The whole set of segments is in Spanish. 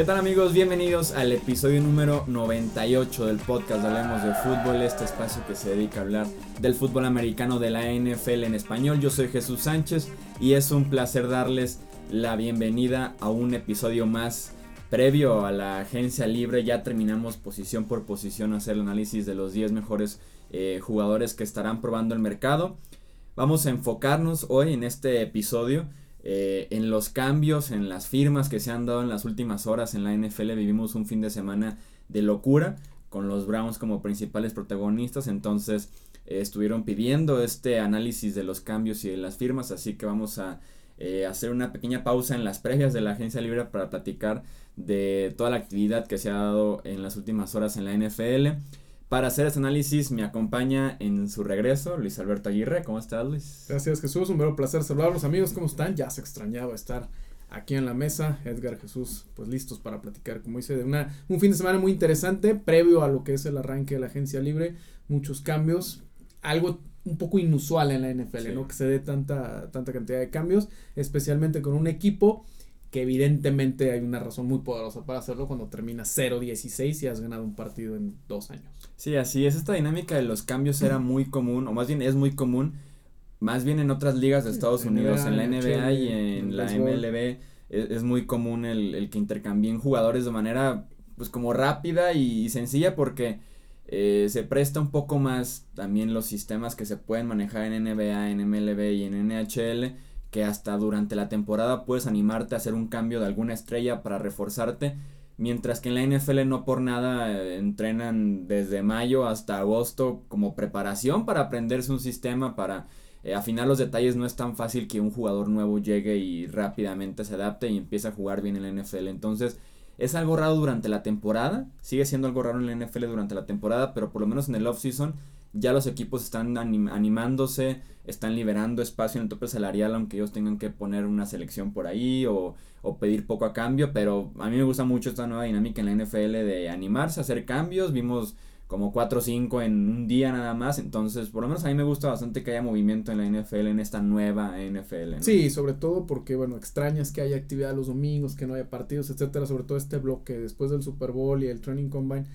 ¿Qué tal amigos? Bienvenidos al episodio número 98 del podcast Hablemos de Fútbol, este espacio que se dedica a hablar del fútbol americano de la NFL en español. Yo soy Jesús Sánchez y es un placer darles la bienvenida a un episodio más previo a la agencia libre. Ya terminamos posición por posición hacer el análisis de los 10 mejores eh, jugadores que estarán probando el mercado. Vamos a enfocarnos hoy en este episodio eh, en los cambios, en las firmas que se han dado en las últimas horas en la NFL. Vivimos un fin de semana de locura con los Browns como principales protagonistas. Entonces eh, estuvieron pidiendo este análisis de los cambios y de las firmas. Así que vamos a eh, hacer una pequeña pausa en las previas de la agencia libre para platicar de toda la actividad que se ha dado en las últimas horas en la NFL. Para hacer este análisis me acompaña en su regreso Luis Alberto Aguirre. ¿Cómo estás, Luis? Gracias, Jesús. Un verdadero placer saludarlos, amigos. ¿Cómo están? Ya se extrañaba estar aquí en la mesa. Edgar, Jesús, pues listos para platicar, como dice, de una, un fin de semana muy interesante, previo a lo que es el arranque de la agencia libre. Muchos cambios. Algo un poco inusual en la NFL, ¿no? Que se dé tanta, tanta cantidad de cambios, especialmente con un equipo que evidentemente hay una razón muy poderosa para hacerlo cuando termina 0-16 y has ganado un partido en dos años. Sí, así es. Esta dinámica de los cambios era muy común, o más bien es muy común, más bien en otras ligas de Estados Unidos, en la NBA y en la MLB, e, es, muy común el, que intercambien jugadores de manera pues como rápida y, sencilla porque eh, se presta un poco más también los sistemas que se pueden manejar en NBA, en MLB y en NHL que hasta durante la temporada puedes animarte a hacer un cambio de alguna estrella para reforzarte, mientras que en la NFL no por nada eh, entrenan desde mayo hasta agosto como preparación para aprenderse un sistema, para eh, afinar los detalles, no es tan fácil que un jugador nuevo llegue y rápidamente se adapte y empiece a jugar bien en la NFL. Entonces, es algo raro durante la temporada, sigue siendo algo raro en la NFL durante la temporada, pero por lo menos en el off-season ya los equipos están animándose, están liberando espacio en el tope salarial, aunque ellos tengan que poner una selección por ahí o, o, pedir poco a cambio, pero a mí me gusta mucho esta nueva dinámica en la NFL de animarse a hacer cambios, vimos como 4 o 5 en un día nada más, entonces por lo menos a mí me gusta bastante que haya movimiento en la NFL, en esta nueva NFL. Sí, sobre todo porque, bueno, extrañas que haya actividad los domingos, que no haya partidos, etcétera, sobre todo este bloque después del Super Bowl y el Training Combine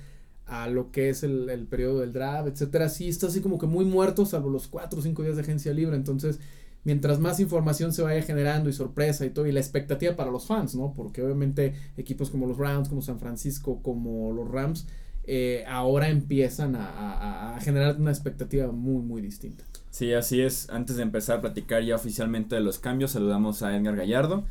a lo que es el, el periodo del draft, etcétera, sí está así como que muy muerto, salvo los 4 o 5 días de agencia libre, entonces mientras más información se vaya generando y sorpresa y todo, y la expectativa para los fans, ¿no? Porque obviamente equipos como los Browns, como San Francisco, como los Rams, eh, ahora empiezan a, a, generar una expectativa muy, muy distinta. Sí, así es. Antes de empezar a platicar ya oficialmente de los cambios, saludamos a Edgar Gallardo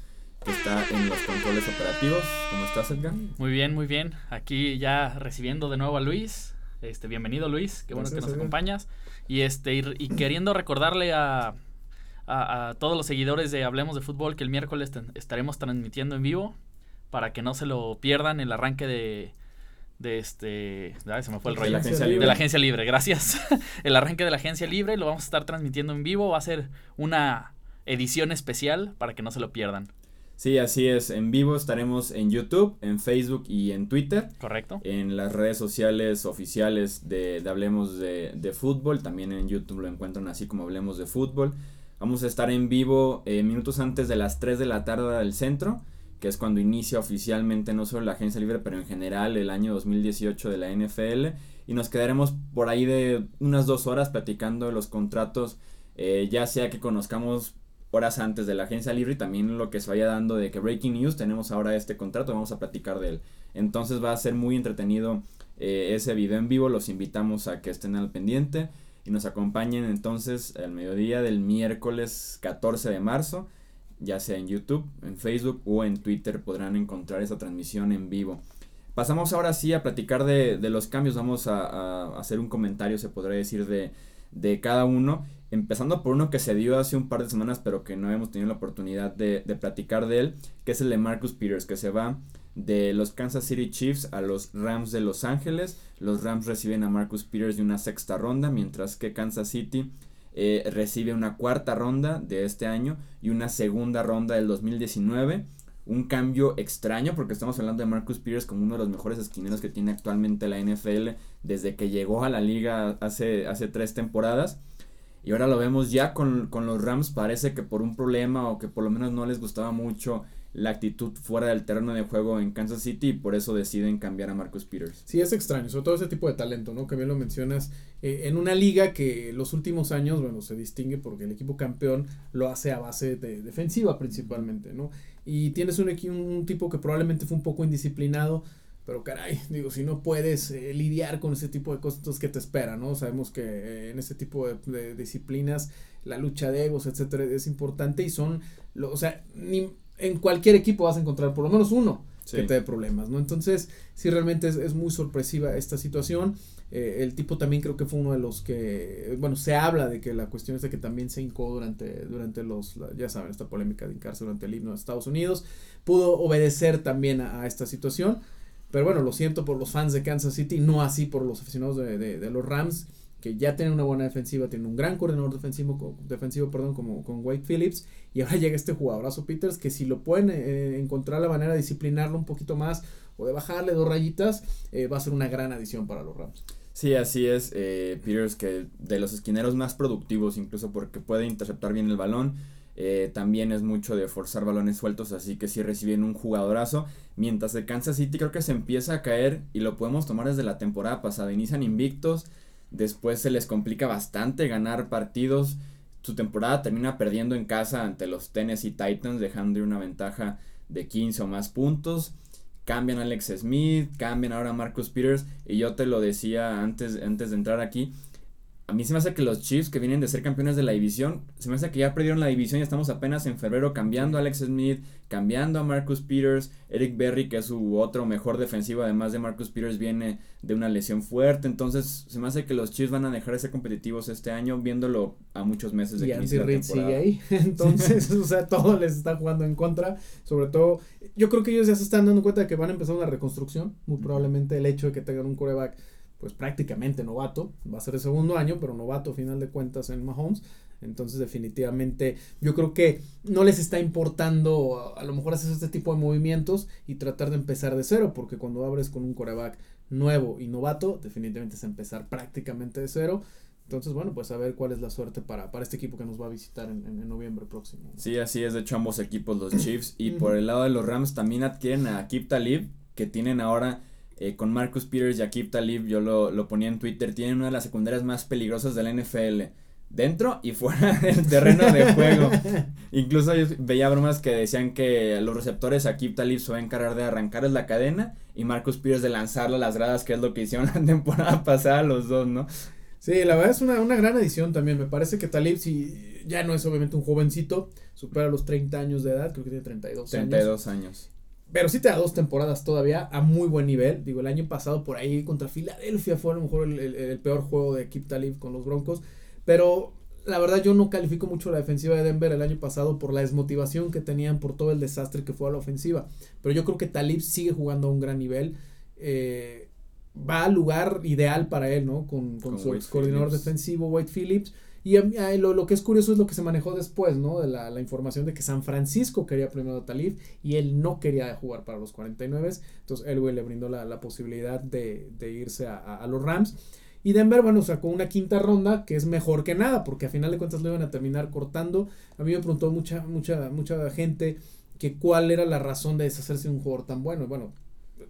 está en los controles operativos. ¿Cómo estás, Edgar? Muy bien, muy bien. Aquí ya recibiendo de nuevo a Luis. Este, bienvenido Luis, qué bueno que nos acompañas. Y este, y, queriendo recordarle a, a, todos los seguidores de Hablemos de Fútbol que el miércoles estaremos transmitiendo en vivo para que no se lo pierdan el arranque de, de este se me fue el rollo de la agencia libre, de la agencia libre gracias el arranque de la agencia libre lo vamos a estar transmitiendo en vivo va a ser una edición especial para que no se lo pierdan Sí, así es. En vivo estaremos en YouTube, en Facebook y en Twitter. Correcto. En las redes sociales oficiales de, Hablemos de, de, Fútbol. También en YouTube lo encuentran así como Hablemos de Fútbol. Vamos a estar en vivo eh, minutos antes de las 3 de la tarde del centro, que es cuando inicia oficialmente no solo la agencia libre, pero en general el año 2018 de la NFL. Y nos quedaremos por ahí de unas dos horas platicando de los contratos, eh, ya sea que conozcamos horas antes de la agencia libre y también lo que se vaya dando de que Breaking News tenemos ahora este contrato, vamos a platicar de él. Entonces va a ser muy entretenido eh, ese video en vivo, los invitamos a que estén al pendiente y nos acompañen entonces al mediodía del miércoles 14 de marzo, ya sea en YouTube, en Facebook o en Twitter podrán encontrar esa transmisión en vivo. Pasamos ahora sí a platicar de, los cambios, vamos a, hacer un comentario, se podría decir, de, de cada uno empezando por uno que se dio hace un par de semanas, pero que no hemos tenido la oportunidad de, platicar de él, que es el de Marcus Peters, que se va de los Kansas City Chiefs a los Rams de Los Ángeles. Los Rams reciben a Marcus Peters de una sexta ronda, mientras que Kansas City eh, recibe una cuarta ronda de este año y una segunda ronda del 2019. Un cambio extraño porque estamos hablando de Marcus Peters como uno de los mejores esquineros que tiene actualmente la NFL desde que llegó a la liga hace, hace tres temporadas. Y ahora lo vemos ya con, con los Rams, parece que por un problema o que por lo menos no les gustaba mucho la actitud fuera del terreno de juego en Kansas City y por eso deciden cambiar a Marcus Peters. Sí, es extraño, sobre todo ese tipo de talento, ¿no? Que bien lo mencionas, eh, en una liga que los últimos años, bueno, se distingue porque el equipo campeón lo hace a base de defensiva principalmente, ¿no? Y tienes un, un tipo que probablemente fue un poco indisciplinado, pero caray, digo, si no puedes eh, lidiar con ese tipo de cosas, entonces ¿qué te espera, no? Sabemos que eh, en ese tipo de, de, disciplinas la lucha de egos, etcétera, es importante y son, lo, o sea, ni en cualquier equipo vas a encontrar por lo menos uno que te dé problemas, ¿no? Entonces, sí, realmente es, es muy sorpresiva esta situación. Eh, el tipo también creo que fue uno de los que, bueno, se habla de que la cuestión es de que también se hincó durante, durante los, ya saben, esta polémica de hincarse durante el himno de Estados Unidos. Pudo obedecer también a, esta situación. Pero bueno, lo siento por los fans de Kansas City, no así por los aficionados de, de, los Rams que ya tienen una buena defensiva, tienen un gran coordinador defensivo, defensivo perdón, como con Wade Phillips, y ahora llega este jugadorazo Peters, que si lo pueden eh, encontrar la manera de disciplinarlo un poquito más o de bajarle dos rayitas, eh, va a ser una gran adición para los Rams. Sí, así es, eh, Peters, que de los esquineros más productivos, incluso porque puede interceptar bien el balón, también es mucho de forzar balones sueltos, así que sí reciben un jugadorazo. Mientras el Kansas City creo que se empieza a caer y lo podemos tomar desde la temporada pasada. Inician invictos, Después se les complica bastante ganar partidos. Su temporada termina perdiendo en casa ante los Tennessee Titans, dejando una ventaja de 15 o más puntos. Cambian a Alex Smith, cambian ahora a Marcus Peters. Y yo te lo decía antes, antes de entrar aquí a mí se me hace que los Chiefs que vienen de ser campeones de la división, se me hace que ya perdieron la división y estamos apenas en febrero cambiando a Alex Smith, cambiando a Marcus Peters, Eric Berry que es su otro mejor defensivo, además de Marcus Peters viene de una lesión fuerte, entonces se me hace que los Chiefs van a dejar de ser competitivos este año viéndolo a muchos meses de y Andy Reid sigue ahí, entonces, o sea, todo les está jugando en contra, sobre todo, yo creo que ellos ya se están dando cuenta de que van a empezar una reconstrucción, muy probablemente el hecho de que tengan un coreback pues prácticamente novato, va a ser el segundo año, pero novato a final de cuentas en Mahomes. Entonces definitivamente yo creo que no les está importando a, lo mejor hacer este tipo de movimientos y tratar de empezar de cero, porque cuando abres con un coreback nuevo y novato, definitivamente es empezar prácticamente de cero. Entonces, bueno, pues a ver cuál es la suerte para, para este equipo que nos va a visitar en, en, noviembre próximo. Sí, así es, de hecho ambos equipos, los Chiefs, y por el lado de los Rams también adquieren a Kip Talib, que tienen ahora eh, con Marcus Peters y Akib Talib, yo lo, lo, ponía en Twitter, tienen una de las secundarias más peligrosas de la NFL. Dentro y fuera del terreno de juego. Incluso yo veía bromas que decían que los receptores Akib Talib se va a encargar de arrancarles la cadena y Marcus Peters de lanzarlo a las gradas, que es lo que hicieron la temporada pasada los dos, ¿no? Sí, la verdad es una, una gran edición también. Me parece que Talib, si ya no es obviamente un jovencito, supera los 30 años de edad, creo que tiene 32, 32 años. años. Pero sí te da dos temporadas todavía a muy buen nivel. Digo, el año pasado por ahí contra Filadelfia fue a lo mejor el, peor juego de Kip Talib con los Broncos. Pero la verdad yo no califico mucho la defensiva de Denver el año pasado por la desmotivación que tenían por todo el desastre que fue a la ofensiva. Pero yo creo que Talib sigue jugando a un gran nivel. Eh, va al lugar ideal para él, ¿no? Con, su coordinador defensivo, White Phillips. Y lo, lo, que es curioso es lo que se manejó después, ¿no? De la, la información de que San Francisco quería primero a Talib y él no quería jugar para los 49. Entonces Elway le brindó la, la posibilidad de, de irse a, a, los Rams. Y Denver, bueno, sacó una quinta ronda que es mejor que nada, porque a final de cuentas lo iban a terminar cortando. A mí me preguntó mucha, mucha, mucha gente que cuál era la razón de deshacerse de un jugador tan bueno. Bueno,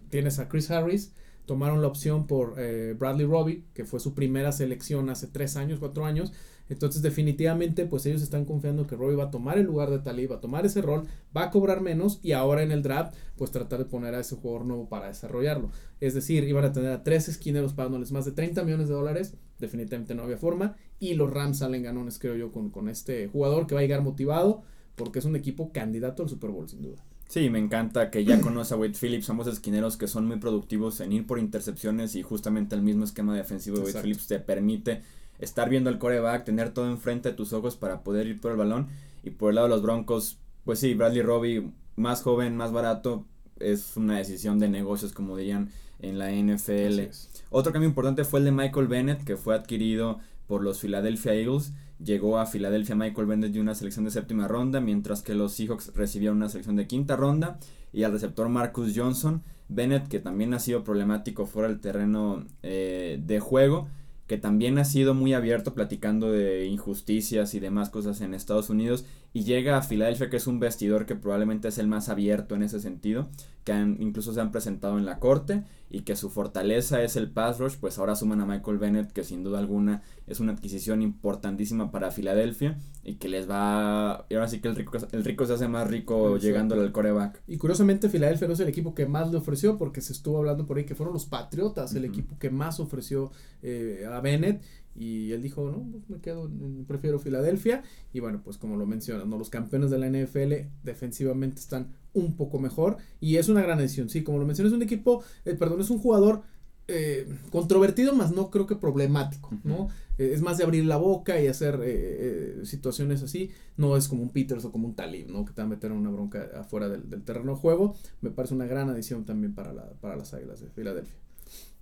tienes a Chris Harris, tomaron la opción por eh, Bradley Robbie, que fue su primera selección hace tres años, cuatro años. Entonces definitivamente pues ellos están confiando que Roy va a tomar el lugar de Talib, va a tomar ese rol, va a cobrar menos y ahora en el draft pues tratar de poner a ese jugador nuevo para desarrollarlo. Es decir, iban a tener a tres esquineros pagándoles más de 30 millones de dólares, definitivamente no había forma y los Rams salen ganones creo yo con, con este jugador que va a llegar motivado porque es un equipo candidato al Super Bowl sin duda. Sí, me encanta que ya conoce a Wade Phillips, ambos esquineros que son muy productivos en ir por intercepciones y justamente el mismo esquema defensivo de Wade Phillips te permite estar viendo el coreback, tener todo enfrente de tus ojos para poder ir por el balón. Y por el lado de los Broncos, pues sí, Bradley Robbie, más joven, más barato, es una decisión de negocios, como dirían en la NFL. Otro cambio importante fue el de Michael Bennett, que fue adquirido por los Philadelphia Eagles. Llegó a Philadelphia Michael Bennett de una selección de séptima ronda, mientras que los Seahawks recibieron una selección de quinta ronda. Y al receptor Marcus Johnson, Bennett, que también ha sido problemático fuera del terreno eh, de juego que también ha sido muy abierto platicando de injusticias y demás cosas en Estados Unidos y llega a Filadelfia que es un vestidor que probablemente es el más abierto en ese sentido, que han, incluso se han presentado en la corte y que su fortaleza es el pass rush, pues ahora suman a Michael Bennett que sin duda alguna es una adquisición importantísima para Filadelfia y que les va, y ahora sí que el rico, el rico se hace más rico llegando al coreback. Y curiosamente Filadelfia no es el equipo que más le ofreció porque se estuvo hablando por ahí que fueron los Patriotas el equipo que más ofreció eh, a Bennett y él dijo, no, pues me quedo, prefiero Filadelfia. Y bueno, pues como lo mencionas, ¿no? los campeones de la NFL defensivamente están un poco mejor. Y es una gran decisión, sí, como lo mencionas, es un equipo, eh, perdón, es un jugador eh, controvertido, más no creo que problemático, ¿no? Eh, es más de abrir la boca y hacer situaciones así. No es como un Peters o como un Talib, ¿no? Que te va a meter una bronca afuera del, del terreno de juego. Me parece una gran adición también para, la, para las Águilas de Filadelfia.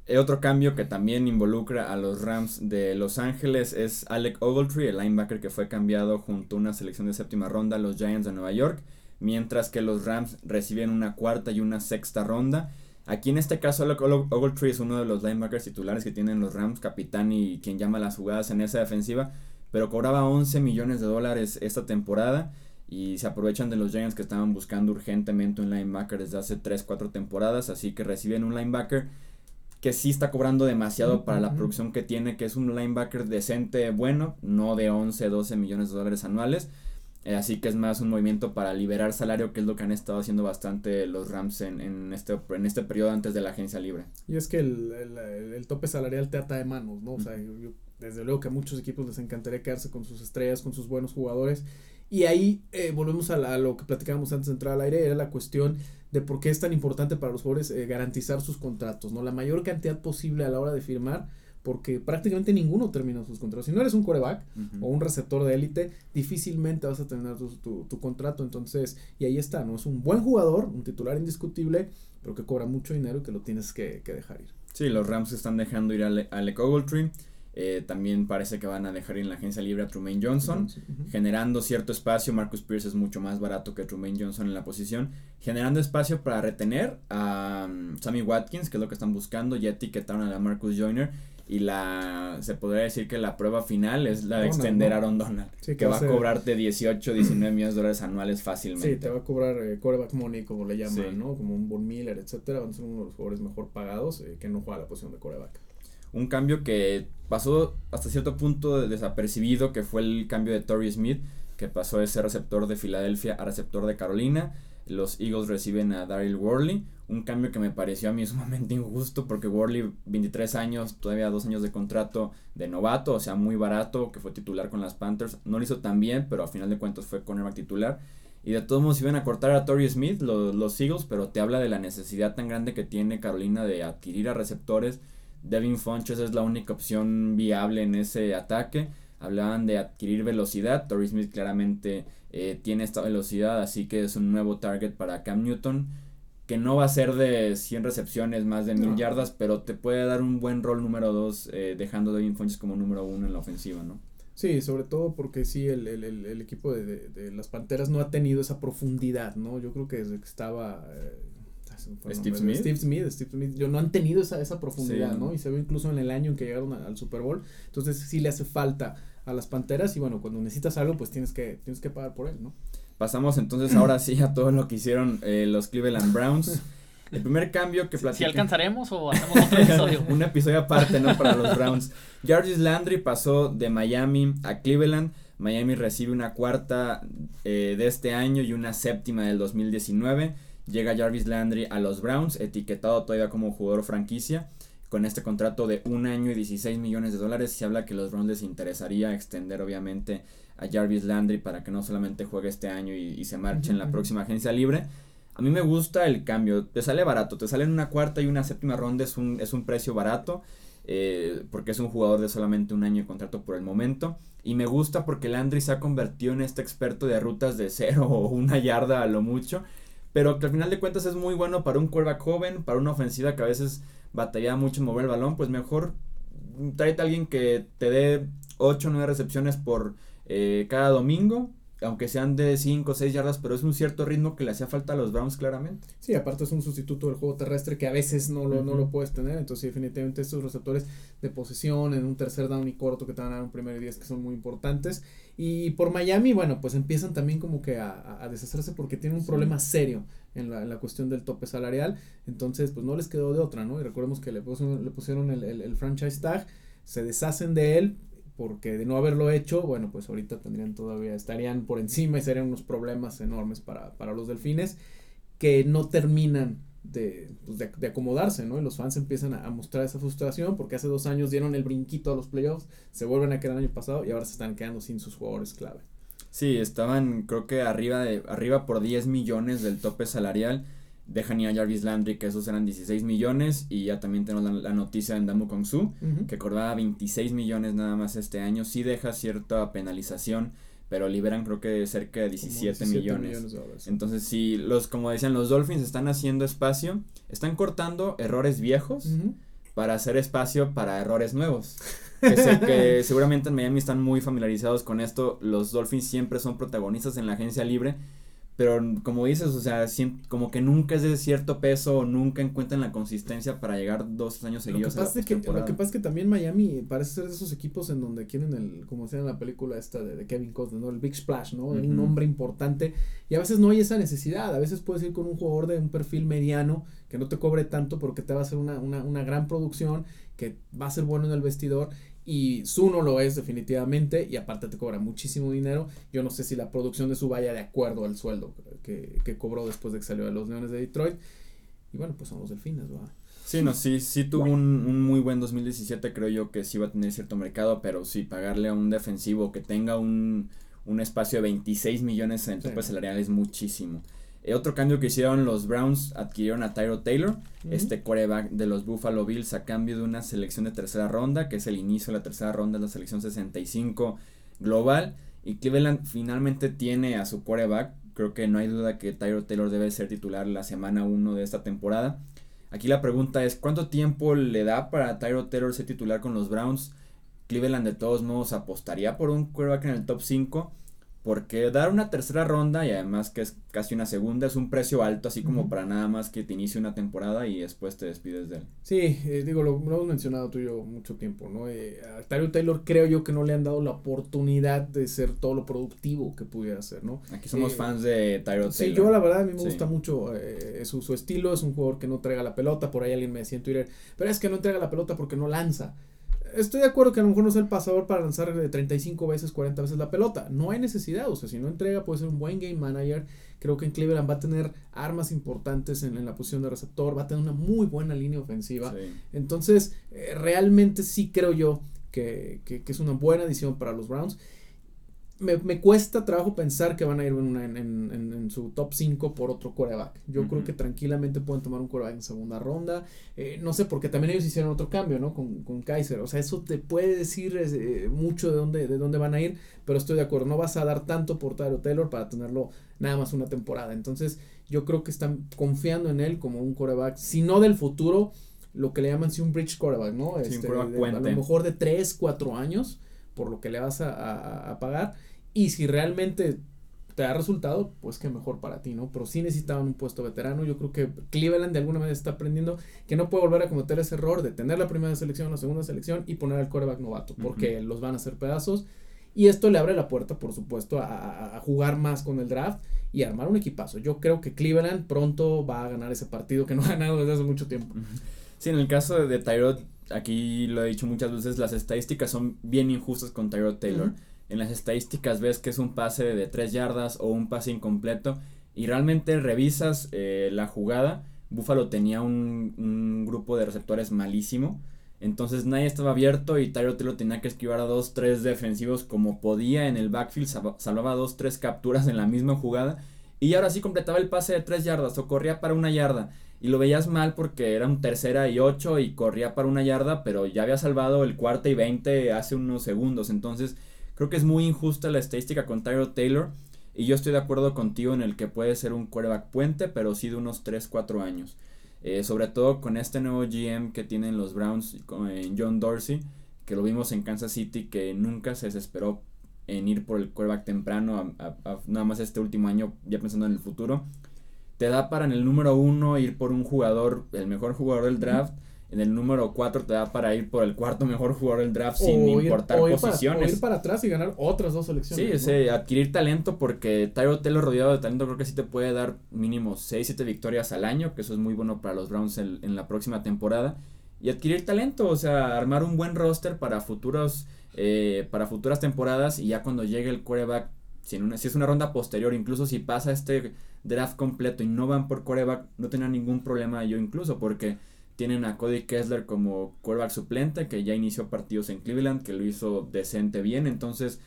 Otro cambio que también involucra a los Rams de Los Ángeles es Alec Ogletree, el linebacker que fue cambiado junto a una selección de séptima ronda los Giants de Nueva York, mientras que los Rams reciben una cuarta y una sexta ronda. Aquí en este caso Alec Ogletree es uno de los linebackers titulares que tienen los Rams, capitán y quien llama las jugadas en esa defensiva, pero cobraba 11 millones de dólares esta temporada y se aprovechan de los Giants que estaban buscando urgentemente un linebacker desde hace 3-4 temporadas, así que reciben un linebacker que sí está cobrando demasiado para la producción que tiene, que es un linebacker decente, bueno, no de 11, 12 millones de dólares anuales. Eh, así que es más un movimiento para liberar salario, que es lo que han estado haciendo bastante los Rams en, en, este, en este periodo antes de la agencia libre. Y es que el, el, tope salarial te ata de manos, ¿no? O sea, desde luego que a muchos equipos les encantaría quedarse con sus estrellas, con sus buenos jugadores. Y ahí eh, volvemos a, lo que platicábamos antes de entrar al aire, era la cuestión de por qué es tan importante para los jugadores eh, garantizar sus contratos, ¿no? La mayor cantidad posible a la hora de firmar, porque prácticamente ninguno termina sus contratos. Si no eres un coreback o un receptor de élite, difícilmente vas a tener tu, tu, contrato, entonces, y ahí está, ¿no? Es un buen jugador, un titular indiscutible, pero que cobra mucho dinero y que lo tienes que, que dejar ir. Sí, los Rams están dejando ir a, Le Alec Ogletree. Eh, también parece que van a dejar en la agencia libre a Trumaine Johnson, generando cierto espacio. Marcus Pierce es mucho más barato que Trumaine Johnson en la posición, generando espacio para retener a um, Sammy Watkins, que es lo que están buscando. Ya etiquetaron a la Marcus Joyner. Y la se podría decir que la prueba final es la de extender a Aaron Donald, que, va a cobrarte 18, 19 millones de dólares anuales fácilmente. Sí, te va a cobrar eh, coreback money, como le llaman, ¿no? Como un Von Miller, etcétera. Van a ser uno de los jugadores mejor pagados eh, que no juega la posición de coreback. Un cambio que pasó hasta cierto punto desapercibido, que fue el cambio de Torrey Smith, que pasó de ser receptor de Filadelfia a receptor de Carolina. Los Eagles reciben a Daryl Worley, un cambio que me pareció a mí sumamente injusto porque Worley, 23 años, todavía dos años de contrato de novato, o sea, muy barato, que fue titular con las Panthers. No lo hizo tan bien, pero a final de cuentas fue cornerback titular. Y de todos modos iban a cortar a Torrey Smith, los, los Eagles, pero te habla de la necesidad tan grande que tiene Carolina de adquirir a receptores Devin Funches es la única opción viable en ese ataque. Hablaban de adquirir velocidad. Torrey Smith claramente eh, tiene esta velocidad, así que es un nuevo target para Cam Newton. Que no va a ser de 100 recepciones, más de 1000 yardas, pero te puede dar un buen rol número 2, eh, dejando a Devin Funches como número 1 en la ofensiva, ¿no? Sí, sobre todo porque sí, el, el, el, equipo de, de, las Panteras no ha tenido esa profundidad, ¿no? Yo creo que desde que estaba eh, Steve Smith. Steve Smith, Steve Smith, no han tenido esa, esa profundidad, ¿no? Y se ve incluso en el año en que llegaron al Super Bowl. Entonces sí le hace falta a las Panteras y bueno, cuando necesitas algo, pues tienes que, tienes que pagar por él, ¿no? Pasamos entonces ahora sí a todo lo que hicieron eh, los Cleveland Browns. El primer cambio que platiqué. ¿Si alcanzaremos o hacemos otro episodio? Un episodio aparte, ¿no? Para los Browns. Jarvis Landry pasó de Miami a Cleveland. Miami recibe una cuarta eh, de este año y una séptima del 2019. Llega Jarvis Landry a los Browns, etiquetado todavía como jugador franquicia. Con este contrato de un año y 16 millones de dólares, se habla que los Browns les interesaría extender obviamente a Jarvis Landry para que no solamente juegue este año y, se marche en la próxima agencia libre. A mí me gusta el cambio, te sale barato, te sale en una cuarta y una séptima ronda, es un, es un precio barato. Eh, porque es un jugador de solamente un año de contrato por el momento. Y me gusta porque Landry se ha convertido en este experto de rutas de cero o una yarda a lo mucho pero que al final de cuentas es muy bueno para un quarterback joven, para una ofensiva que a veces batalla mucho en mover el balón, pues mejor tráete a alguien que te dé 8 o 9 recepciones por eh, cada domingo, aunque sean de 5 o 6 yardas, pero es un cierto ritmo que le hacía falta a los Browns claramente. Sí, aparte es un sustituto del juego terrestre que a veces no lo, no lo puedes tener, entonces definitivamente estos receptores de posesión en un tercer down y corto que te van a dar un primer y diez que son muy importantes. Y por Miami, bueno, pues empiezan también como que a, a deshacerse porque tienen un problema serio en la, en la, cuestión del tope salarial, entonces pues no les quedó de otra, ¿no? Y recordemos que le pusieron, le pusieron el, el, el franchise tag, se deshacen de él, porque de no haberlo hecho, bueno, pues ahorita tendrían todavía, estarían por encima y serían unos problemas enormes para, para los delfines que no terminan de, pues de, acomodarse, ¿no? Y los fans empiezan a, a, mostrar esa frustración porque hace dos años dieron el brinquito a los playoffs, se vuelven a quedar el año pasado y ahora se están quedando sin sus jugadores clave. Sí, estaban creo que arriba de arriba por 10 millones del tope salarial dejan ya a Jarvis Landry, que esos eran 16 millones, y ya también tenemos la, la noticia en Damu Kong Su, uh -huh. que cobraba 26 millones nada más este año, sí deja cierta penalización, pero liberan creo que cerca de 17, 17 millones. de. Entonces, sí, los, como decían, los Dolphins están haciendo espacio, están cortando errores viejos uh -huh. para hacer espacio para errores nuevos. que, que seguramente en Miami están muy familiarizados con esto, los Dolphins siempre son protagonistas en la agencia libre, pero como dices, o sea, como que nunca es de cierto peso o nunca encuentran la consistencia para llegar dos años seguidos. Lo que, pasa es que, lo que pasa es que también Miami parece ser de esos equipos en donde quieren el, como decía en la película esta de, de Kevin Costner, ¿no? El Big Splash, ¿no? Uh -huh. Un hombre importante y a veces no hay esa necesidad, a veces puedes ir con un jugador de un perfil mediano que no te cobre tanto porque te va a hacer una, una, una gran producción, que va a ser bueno en el vestidor y su no lo es definitivamente y aparte te cobra muchísimo dinero. Yo no sé si la producción de su vaya de acuerdo al sueldo que, que cobró después de que salió de los Leones de Detroit. Y bueno, pues son los Delfines, ¿verdad? Sí, no, sí, sí tuvo un, un, muy buen 2017, creo yo que sí va a tener cierto mercado, pero sí, pagarle a un defensivo que tenga un, un espacio de 26 millones en el tope salarial es muchísimo. Eh, otro cambio que hicieron los Browns adquirieron a Tyro Taylor, uh -huh. este quarterback de los Buffalo Bills a cambio de una selección de tercera ronda, que es el inicio de la tercera ronda, la selección 65 global. Y Cleveland finalmente tiene a su quarterback. Creo que no hay duda que Tyro Taylor debe ser titular la semana 1 de esta temporada. Aquí la pregunta es, ¿cuánto tiempo le da para Tyro Taylor ser titular con los Browns? Cleveland de todos modos apostaría por un quarterback en el top 5 porque dar una tercera ronda y además que es casi una segunda es un precio alto, así como uh -huh. para nada más que te inicie una temporada y después te despides de él. Sí, eh, digo, lo, lo, hemos mencionado tú y yo mucho tiempo, ¿no? Eh, a Taylor creo yo que no le han dado la oportunidad de ser todo lo productivo que pudiera ser, ¿no? Aquí somos eh, fans de Tyler Taylor. Sí, yo la verdad a mí me sí. gusta mucho eh, su, su estilo, es un jugador que no traiga la pelota, por ahí alguien me decía en Twitter, pero es que no entrega la pelota porque no lanza estoy de acuerdo que a lo mejor no es el pasador para lanzar de 35 veces, 40 veces la pelota. No hay necesidad, o sea, si no entrega puede ser un buen game manager. Creo que en Cleveland va a tener armas importantes en, en la posición de receptor, va a tener una muy buena línea ofensiva. Sí. Entonces, eh, realmente sí creo yo que, que, que, es una buena adición para los Browns me, me, cuesta trabajo pensar que van a ir en, una, en, en, en su top 5 por otro coreback. Yo uh -huh. creo que tranquilamente pueden tomar un coreback en segunda ronda. Eh, no sé, porque también ellos hicieron otro cambio, ¿no? Con, con Kaiser. O sea, eso te puede decir eh, mucho de dónde, de dónde van a ir, pero estoy de acuerdo. No vas a dar tanto por Tyler Taylor para tenerlo nada más una temporada. Entonces, yo creo que están confiando en él como un coreback, si no del futuro, lo que le llaman si un bridge coreback, ¿no? Sí, este, un de, a lo mejor de 3, 4 años por lo que le vas a, a, a pagar y si realmente te da resultado, pues que mejor para ti, ¿no? Pero sí necesitaban un puesto veterano. Yo creo que Cleveland de alguna manera está aprendiendo que no puede volver a cometer ese error de tener la primera selección, la segunda selección y poner al coreback novato, porque uh -huh. los van a hacer pedazos. Y esto le abre la puerta, por supuesto, a, a, jugar más con el draft y armar un equipazo. Yo creo que Cleveland pronto va a ganar ese partido que no ha ganado desde hace mucho tiempo. Sí, en el caso de Tyrod, aquí lo he dicho muchas veces, las estadísticas son bien injustas con Tyrod Taylor. Uh -huh en las estadísticas ves que es un pase de 3 yardas o un pase incompleto y realmente revisas eh, la jugada, Buffalo tenía un, un, grupo de receptores malísimo, entonces nadie estaba abierto y Tyro Taylor tenía que esquivar a 2, 3 defensivos como podía en el backfield, salvaba 2, 3 capturas en la misma jugada y ahora sí completaba el pase de 3 yardas o corría para una yarda y lo veías mal porque era un tercera y 8 y corría para una yarda, pero ya había salvado el cuarta y 20 hace unos segundos, entonces Creo que es muy injusta la estadística con Tyro Taylor. Y yo estoy de acuerdo contigo en el que puede ser un quarterback puente, pero sí de unos 3-4 años. Eh, sobre todo con este nuevo GM que tienen los Browns, eh, John Dorsey, que lo vimos en Kansas City, que nunca se desesperó en ir por el quarterback temprano, nada más este último año, ya pensando en el futuro. Te da para en el número uno ir por un jugador, el mejor jugador del draft. En el número 4 te da para ir por el cuarto mejor jugador del draft sin importar posiciones. Ir para, atrás y ganar otras dos selecciones. Sí, ese, adquirir talento porque Tyro Taylor rodeado de talento creo que sí te puede dar mínimo 6, 7 victorias al año, que eso es muy bueno para los Browns en, en la próxima temporada. Y adquirir talento, o sea, armar un buen roster para futuros eh, para futuras temporadas y ya cuando llegue el quarterback, si, una, si es una ronda posterior, incluso si pasa este draft completo y no van por quarterback, no tendrán ningún problema yo incluso porque tienen a Cody Kessler como quarterback suplente que ya inició partidos en Cleveland, que lo hizo decente bien, entonces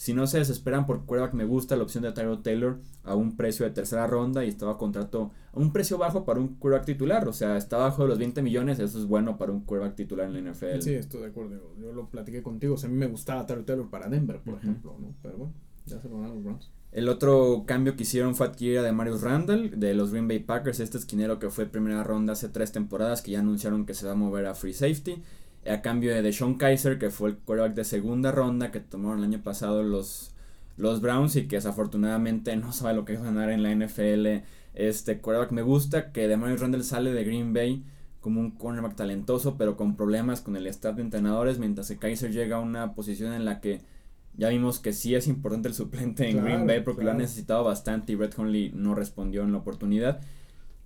si no se desesperan por quarterback, me gusta la opción de Tyrod Taylor a un precio de tercera ronda y estaba contrato a un precio bajo para un quarterback titular. O sea, está bajo de los 20 millones, eso es bueno para un quarterback titular en la NFL. Sí, estoy de acuerdo. Yo lo platiqué contigo. O sea, a mí me gustaba Tyrod Taylor para Denver, por ejemplo, ¿no? Pero bueno, ya se lo van los Browns. El otro cambio que hicieron fue adquirir a de Marius Randall de los Green Bay Packers, este esquinero que fue primera ronda hace tres temporadas, que ya anunciaron que se va a mover a free safety a cambio de Sean Kaiser, que fue el quarterback de segunda ronda que tomaron el año pasado los los Browns y que desafortunadamente no sabe lo que es ganar en la NFL. Este quarterback me gusta que Demarius Randall sale de Green Bay como un cornerback talentoso, pero con problemas con el staff de entrenadores, mientras que Kaiser llega a una posición en la que ya vimos que sí es importante el suplente en Green Bay porque lo ha necesitado bastante y Brett Hundley no respondió en la oportunidad.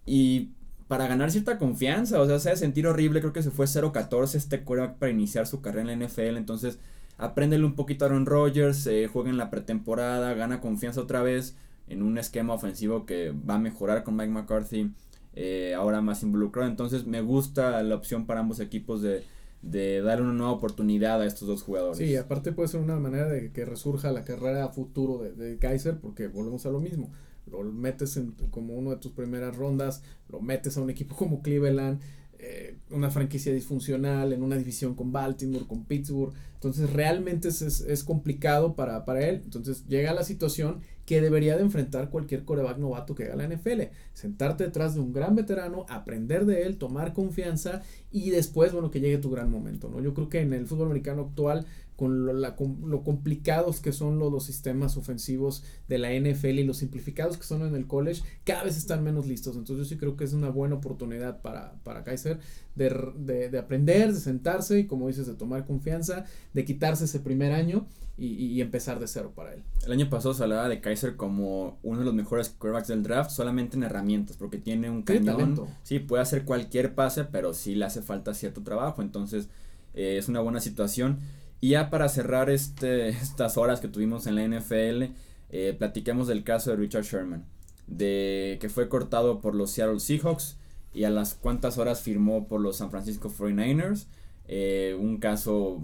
Y para ganar cierta confianza, o sea, se sentir horrible, creo que se fue 0-14 este quarterback para iniciar su carrera en la NFL, entonces apréndele un poquito a Aaron Rodgers, eh, juega en la pretemporada, gana confianza otra vez en un esquema ofensivo que va a mejorar con Mike McCarthy eh, ahora más involucrado. Entonces me gusta la opción para ambos equipos de, de darle una nueva oportunidad a estos dos jugadores. Sí, aparte puede ser una manera de que resurja la carrera futuro de, de Kaiser porque volvemos a lo mismo. Lo metes en, como uno de tus primeras rondas, lo metes a un equipo como Cleveland, eh, una franquicia disfuncional en una división con Baltimore, con Pittsburgh. Entonces realmente es, es, complicado para, para, él. Entonces llega la situación que debería de enfrentar cualquier coreback novato que haga la NFL. Sentarte detrás de un gran veterano, aprender de él, tomar confianza y después, bueno, que llegue tu gran momento. ¿no? Yo creo que en el fútbol americano actual con lo, la, lo complicados que son los, los, sistemas ofensivos de la NFL y los simplificados que son en el college, cada vez están menos listos. Entonces yo sí creo que es una buena oportunidad para, para Kaiser de, de, de aprender, de sentarse y como dices, de tomar confianza, de quitarse ese primer año y, y, empezar de cero para él. El año pasado se hablaba de Kaiser como uno de los mejores quarterbacks del draft, solamente en herramientas, porque tiene un cañón. Sí, puede hacer cualquier pase, pero sí le hace falta cierto trabajo. Entonces eh, es una buena situación. Y ya para cerrar este, estas horas que tuvimos en la NFL, eh, platiquemos del caso de Richard Sherman, de que fue cortado por los Seattle Seahawks y a las cuantas horas firmó por los San Francisco 49ers. Eh, un caso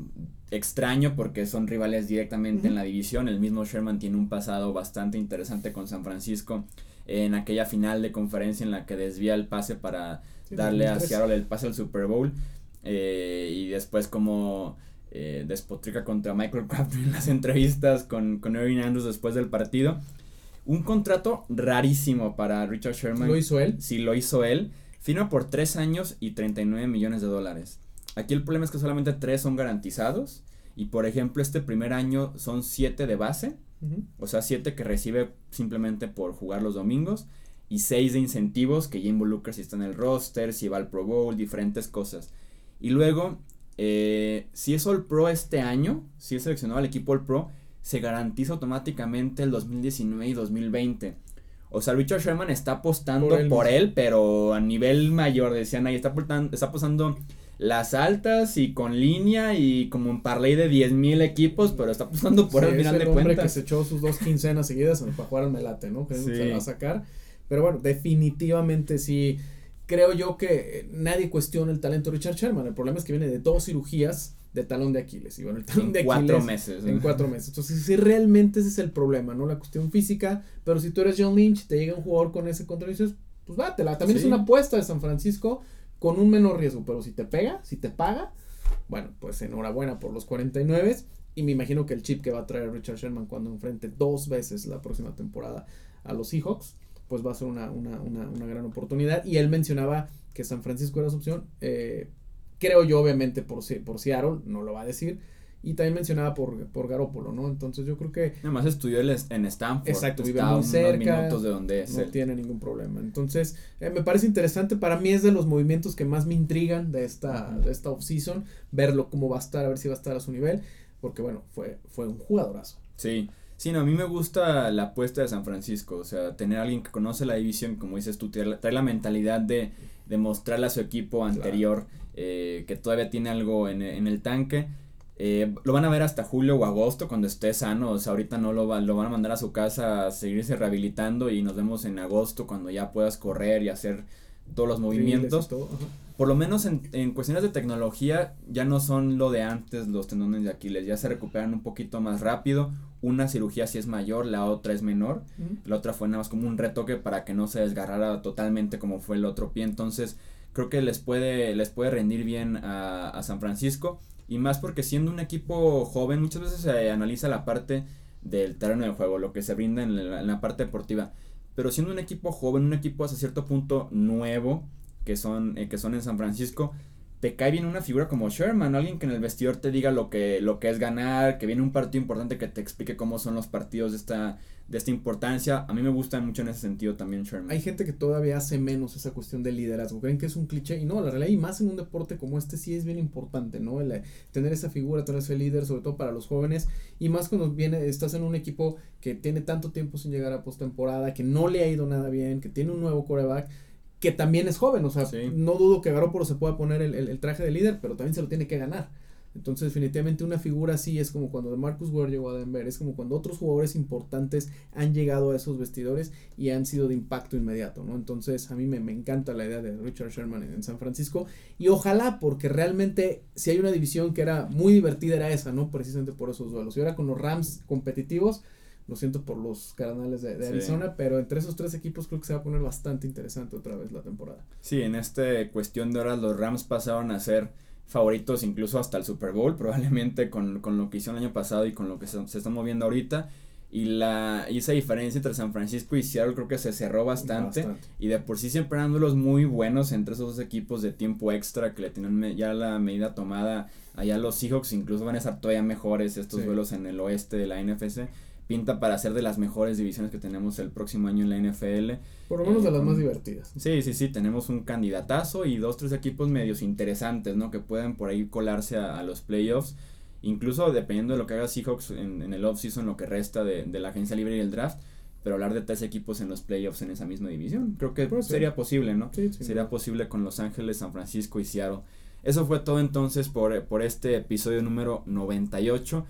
extraño porque son rivales directamente en la división. El mismo Sherman tiene un pasado bastante interesante con San Francisco en aquella final de conferencia en la que desvía el pase para darle a Seattle el pase al Super Bowl. Eh, y después como eh, despotrica contra Michael Crabtree en las entrevistas con, con Erin Andrews después del partido. Un contrato rarísimo para Richard Sherman. ¿Lo hizo él? Sí, lo hizo él. Firma por 3 años y 39 millones de dólares. Aquí el problema es que solamente 3 son garantizados. Y por ejemplo, este primer año son 7 de base. O sea, 7 que recibe simplemente por jugar los domingos. Y 6 de incentivos que ya involucra si está en el roster, si va al Pro Bowl, diferentes cosas. Y luego eh, si es All Pro este año, si es seleccionado al equipo All Pro, se garantiza automáticamente el 2019 y 2020. O sea, Richard Sherman está apostando por él, pero a nivel mayor, decían ahí, está, está apostando las altas y con línea y como un parlay de 10 mil equipos, pero está apostando por él al final de hombre que se echó sus dos quincenas seguidas para jugar al melate, ¿no? Que se va a sacar. Pero bueno, definitivamente sí creo yo que nadie cuestiona el talento de Richard Sherman. El problema es que viene de dos cirugías de talón de Aquiles. Y bueno, el talón en de cuatro meses. En cuatro meses. Entonces, si realmente ese es el problema, ¿no? La cuestión física. Pero si tú eres John Lynch, te llega un jugador con ese control y dices, pues dátela. También es una apuesta de San Francisco con un menor riesgo. Pero si te pega, si te paga, bueno, pues enhorabuena por los 49. Y me imagino que el chip que va a traer Richard Sherman cuando enfrente dos veces la próxima temporada a los Seahawks pues va a ser una, una, una, una gran oportunidad. Y él mencionaba que San Francisco era su opción. Eh, creo yo, obviamente, por, por Seattle, no lo va a decir. y también mencionaba por, por Garópolo, ¿no? Entonces yo creo que... Además estudió en Stanford. Exacto, vive muy cerca. minutos de donde es no tiene ningún problema. Entonces eh, me parece interesante, para mí es de los movimientos que más me intrigan de esta, de esta offseason, verlo cómo va a estar, a ver si va a estar a su nivel, porque bueno, fue, fue un jugadorazo. Sí. Sí, no, a mí me gusta la apuesta de San Francisco, o sea, tener a alguien que conoce la división, como dices tú, trae la, mentalidad de, de mostrarle a su equipo anterior eh, que todavía tiene algo en, en el tanque eh, lo van a ver hasta julio o agosto cuando esté sano. O sea, ahorita no lo, va, lo van a mandar a su casa a seguirse rehabilitando y nos vemos en agosto cuando ya puedas correr y hacer todos los movimientos. Por lo menos en, en, cuestiones de tecnología ya no son lo de antes los tendones de Aquiles. Ya se recuperan un poquito más rápido. Una cirugía sí es mayor, la otra es menor. La otra fue nada más como un retoque para que no se desgarrara totalmente como fue el otro pie. Entonces creo que les puede, les puede rendir bien a, a San Francisco. Y más porque siendo un equipo joven, muchas veces se analiza la parte del terreno de juego, lo que se brinda en la, parte deportiva. Pero siendo un equipo joven, un equipo hasta cierto punto nuevo, que son, eh, que son en San Francisco, te cae bien una figura como Sherman, alguien que en el vestidor te diga lo que, lo que es ganar, que viene un partido importante que te explique cómo son los partidos de esta, de esta importancia. A mí me gusta mucho en ese sentido también Sherman. Hay gente que todavía hace menos esa cuestión del liderazgo, creen que es un cliché y no, la realidad y más en un deporte como este sí es bien importante, ¿no? El, tener esa figura, tener ese líder, sobre todo para los jóvenes y más cuando viene, estás en un equipo que tiene tanto tiempo sin llegar a postemporada, que no le ha ido nada bien, que tiene un nuevo coreback que también es joven, o sea, no dudo que Garoppolo se pueda poner el, traje de líder, pero también se lo tiene que ganar. Entonces, definitivamente una figura así es como cuando Marcus Ware llegó a Denver, es como cuando otros jugadores importantes han llegado a esos vestidores y han sido de impacto inmediato, ¿no? Entonces, a mí me, encanta la idea de Richard Sherman en, San Francisco y ojalá, porque realmente si hay una división que era muy divertida era esa, ¿no? Precisamente por esos duelos. Y ahora con los Rams competitivos, lo siento por los Cardenales de, Arizona, pero entre esos tres equipos creo que se va a poner bastante interesante otra vez la temporada. Sí, en esta cuestión de horas los Rams pasaron a ser favoritos incluso hasta el Super Bowl, probablemente con, lo que hicieron el año pasado y con lo que se, se está moviendo ahorita. Y, la, y esa diferencia entre San Francisco y Seattle creo que se cerró bastante, Y de por sí siempre los muy buenos entre esos dos equipos de tiempo extra que le tienen ya la medida tomada. Allá los Seahawks incluso van a estar todavía mejores estos vuelos en el oeste de la NFC pinta para ser de las mejores divisiones que tenemos el próximo año en la NFL. Por lo menos de las más divertidas. Sí, sí, sí, tenemos un candidatazo y dos, tres equipos medios interesantes, ¿no? Que pueden por ahí colarse a, los playoffs. Incluso dependiendo de lo que haga Seahawks en, en el offseason, lo que resta de, de, la agencia libre y el draft. Pero hablar de tres equipos en los playoffs en esa misma división. Creo que sería posible, ¿no? Sí, sería posible con Los Ángeles, San Francisco y Seattle. Eso fue todo entonces por, por este episodio número 98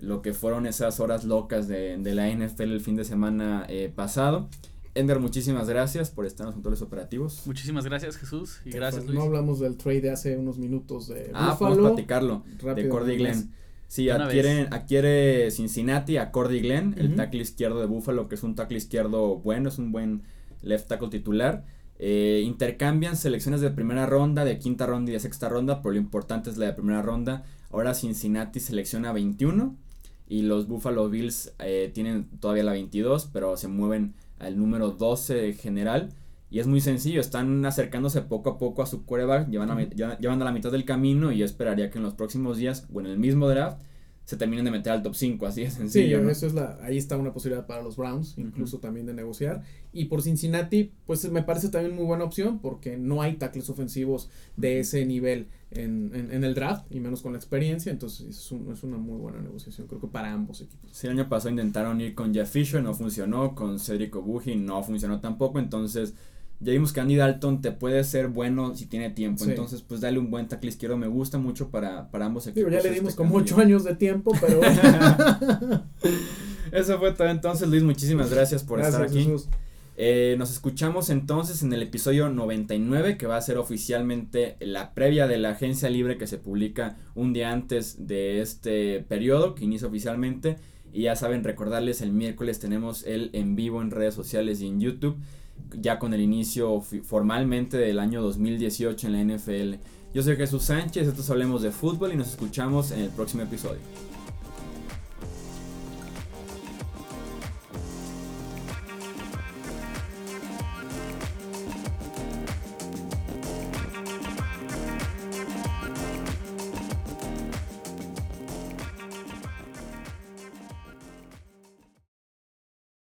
lo que fueron esas horas locas de, de la NFL el fin de semana eh, pasado. Ender, muchísimas gracias por estar en los controles operativos. Muchísimas gracias, Jesús. Y gracias, Luis. No hablamos del trade de hace unos minutos de Ah, podemos platicarlo. de Cordy Glenn. Sí, adquiere, adquiere Cincinnati a Cordy Glenn, el tackle izquierdo de Buffalo, que es un tackle izquierdo bueno, es un buen left tackle titular. Eh, intercambian selecciones de primera ronda, de quinta ronda y de sexta ronda, pero lo importante es la de primera ronda. Ahora Cincinnati selecciona 21 y los Buffalo Bills eh, tienen todavía la 22, pero se mueven al número 12 general. Y es muy sencillo, están acercándose poco a poco a su quarterback, llevan a, llevan a la mitad del camino y yo esperaría que en los próximos días o en el mismo draft se terminen de meter al top 5, así de sencillo. Sí, eso es la, ahí está una posibilidad para los Browns, incluso también de negociar. Y por Cincinnati, pues me parece también muy buena opción porque no hay tackles ofensivos de ese nivel en, en, el draft y menos con la experiencia, entonces es, es, una muy buena negociación, creo que para ambos equipos. Sí, el año pasado intentaron ir con Jeff Fisher, no funcionó, con Cedric Obuji no funcionó tampoco, entonces ya vimos que Andy Dalton te puede ser bueno si tiene tiempo. Entonces, pues dale un buen tackle izquierdo. Me gusta mucho para, para ambos equipos. ya le dimos este como ocho años de tiempo, pero. Eso fue todo entonces, Luis. Muchísimas gracias por estar aquí. Eh, nos escuchamos entonces en el episodio 99, que va a ser oficialmente la previa de la agencia libre que se publica un día antes de este periodo, que inicia oficialmente. Y ya saben, recordarles, el miércoles tenemos el en vivo en redes sociales y en YouTube ya con el inicio formalmente del año 2018 en la NFL. Yo soy Jesús Sánchez, estos hablemos de fútbol y nos escuchamos en el próximo episodio.